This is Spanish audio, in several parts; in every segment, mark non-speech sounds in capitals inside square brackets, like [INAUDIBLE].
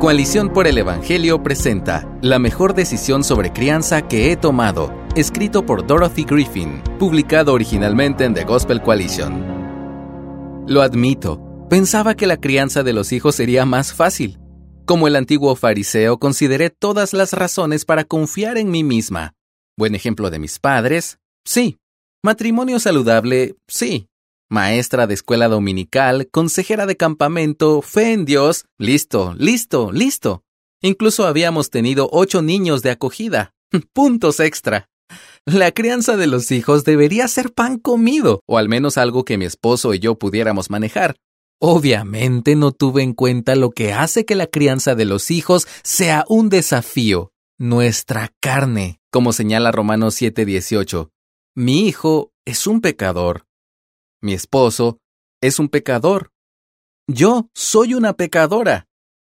Coalición por el Evangelio presenta La mejor decisión sobre crianza que he tomado, escrito por Dorothy Griffin, publicado originalmente en The Gospel Coalition. Lo admito, pensaba que la crianza de los hijos sería más fácil. Como el antiguo fariseo, consideré todas las razones para confiar en mí misma. Buen ejemplo de mis padres, sí. Matrimonio saludable, sí. Maestra de escuela dominical, consejera de campamento, fe en Dios, listo, listo, listo. Incluso habíamos tenido ocho niños de acogida. [LAUGHS] Puntos extra. La crianza de los hijos debería ser pan comido, o al menos algo que mi esposo y yo pudiéramos manejar. Obviamente no tuve en cuenta lo que hace que la crianza de los hijos sea un desafío, nuestra carne, como señala Romanos 7:18. Mi hijo es un pecador. Mi esposo es un pecador. Yo soy una pecadora.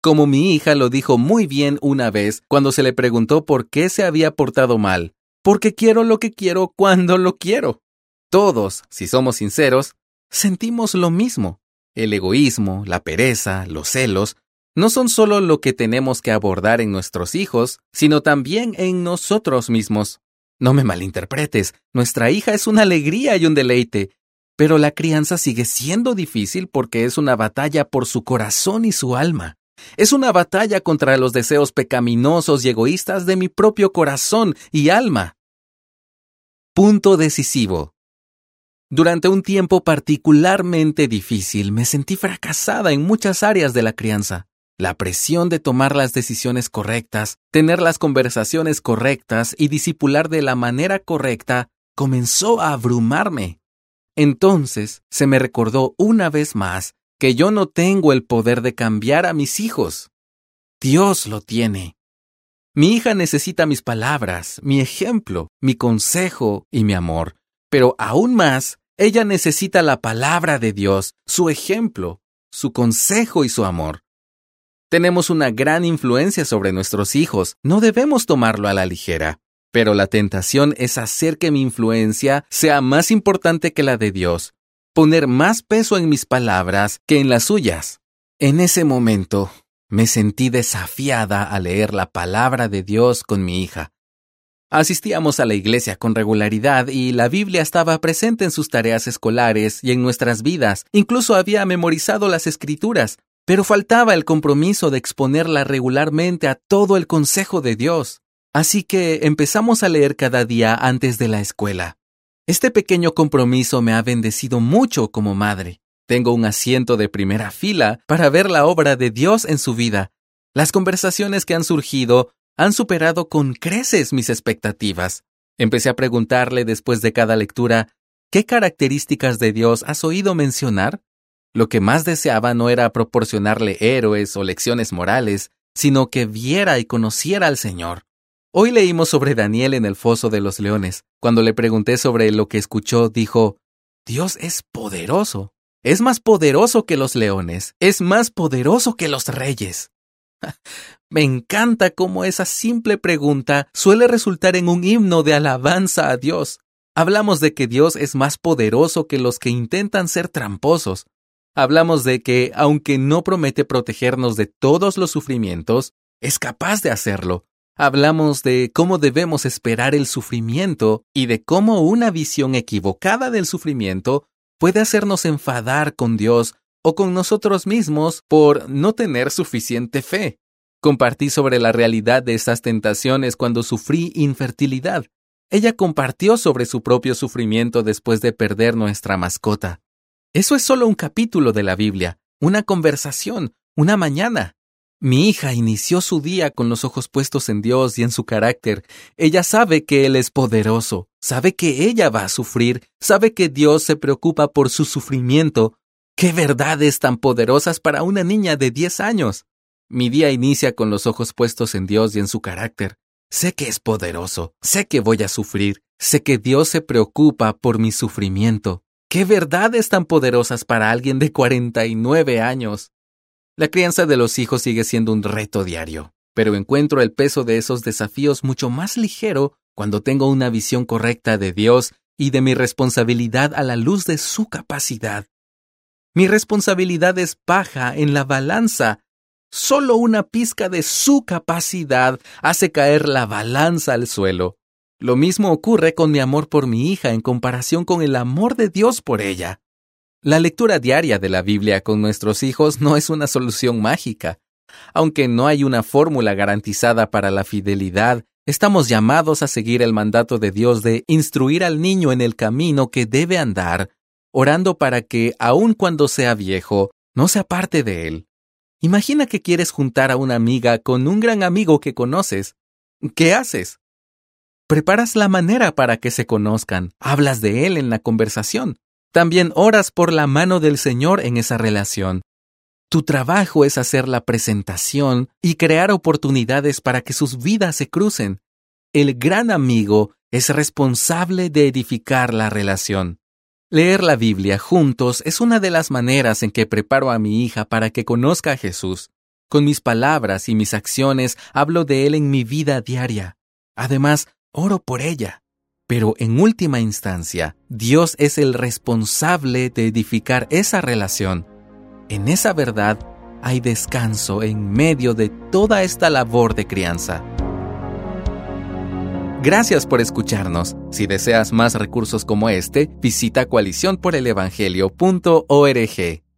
Como mi hija lo dijo muy bien una vez cuando se le preguntó por qué se había portado mal. Porque quiero lo que quiero cuando lo quiero. Todos, si somos sinceros, sentimos lo mismo. El egoísmo, la pereza, los celos, no son solo lo que tenemos que abordar en nuestros hijos, sino también en nosotros mismos. No me malinterpretes, nuestra hija es una alegría y un deleite, pero la crianza sigue siendo difícil porque es una batalla por su corazón y su alma. Es una batalla contra los deseos pecaminosos y egoístas de mi propio corazón y alma. Punto decisivo. Durante un tiempo particularmente difícil me sentí fracasada en muchas áreas de la crianza. La presión de tomar las decisiones correctas, tener las conversaciones correctas y disipular de la manera correcta comenzó a abrumarme. Entonces se me recordó una vez más que yo no tengo el poder de cambiar a mis hijos. Dios lo tiene. Mi hija necesita mis palabras, mi ejemplo, mi consejo y mi amor, pero aún más ella necesita la palabra de Dios, su ejemplo, su consejo y su amor. Tenemos una gran influencia sobre nuestros hijos, no debemos tomarlo a la ligera. Pero la tentación es hacer que mi influencia sea más importante que la de Dios, poner más peso en mis palabras que en las suyas. En ese momento, me sentí desafiada a leer la palabra de Dios con mi hija. Asistíamos a la iglesia con regularidad y la Biblia estaba presente en sus tareas escolares y en nuestras vidas. Incluso había memorizado las escrituras, pero faltaba el compromiso de exponerla regularmente a todo el consejo de Dios. Así que empezamos a leer cada día antes de la escuela. Este pequeño compromiso me ha bendecido mucho como madre. Tengo un asiento de primera fila para ver la obra de Dios en su vida. Las conversaciones que han surgido han superado con creces mis expectativas. Empecé a preguntarle después de cada lectura, ¿qué características de Dios has oído mencionar? Lo que más deseaba no era proporcionarle héroes o lecciones morales, sino que viera y conociera al Señor. Hoy leímos sobre Daniel en el foso de los leones. Cuando le pregunté sobre lo que escuchó, dijo, Dios es poderoso. Es más poderoso que los leones. Es más poderoso que los reyes. [LAUGHS] Me encanta cómo esa simple pregunta suele resultar en un himno de alabanza a Dios. Hablamos de que Dios es más poderoso que los que intentan ser tramposos. Hablamos de que, aunque no promete protegernos de todos los sufrimientos, es capaz de hacerlo. Hablamos de cómo debemos esperar el sufrimiento y de cómo una visión equivocada del sufrimiento puede hacernos enfadar con Dios o con nosotros mismos por no tener suficiente fe. Compartí sobre la realidad de estas tentaciones cuando sufrí infertilidad. Ella compartió sobre su propio sufrimiento después de perder nuestra mascota. Eso es solo un capítulo de la Biblia, una conversación, una mañana. Mi hija inició su día con los ojos puestos en Dios y en su carácter. Ella sabe que Él es poderoso, sabe que ella va a sufrir, sabe que Dios se preocupa por su sufrimiento, ¡Qué verdades tan poderosas para una niña de 10 años! Mi día inicia con los ojos puestos en Dios y en su carácter. Sé que es poderoso, sé que voy a sufrir, sé que Dios se preocupa por mi sufrimiento. ¡Qué verdades tan poderosas para alguien de 49 años! La crianza de los hijos sigue siendo un reto diario, pero encuentro el peso de esos desafíos mucho más ligero cuando tengo una visión correcta de Dios y de mi responsabilidad a la luz de su capacidad mi responsabilidad es paja en la balanza. Solo una pizca de su capacidad hace caer la balanza al suelo. Lo mismo ocurre con mi amor por mi hija en comparación con el amor de Dios por ella. La lectura diaria de la Biblia con nuestros hijos no es una solución mágica. Aunque no hay una fórmula garantizada para la fidelidad, estamos llamados a seguir el mandato de Dios de instruir al niño en el camino que debe andar, orando para que, aun cuando sea viejo, no se aparte de él. Imagina que quieres juntar a una amiga con un gran amigo que conoces. ¿Qué haces? Preparas la manera para que se conozcan, hablas de él en la conversación. También oras por la mano del Señor en esa relación. Tu trabajo es hacer la presentación y crear oportunidades para que sus vidas se crucen. El gran amigo es responsable de edificar la relación. Leer la Biblia juntos es una de las maneras en que preparo a mi hija para que conozca a Jesús. Con mis palabras y mis acciones hablo de Él en mi vida diaria. Además, oro por ella. Pero en última instancia, Dios es el responsable de edificar esa relación. En esa verdad hay descanso en medio de toda esta labor de crianza. Gracias por escucharnos. Si deseas más recursos como este, visita coaliciónporelevangelio.org.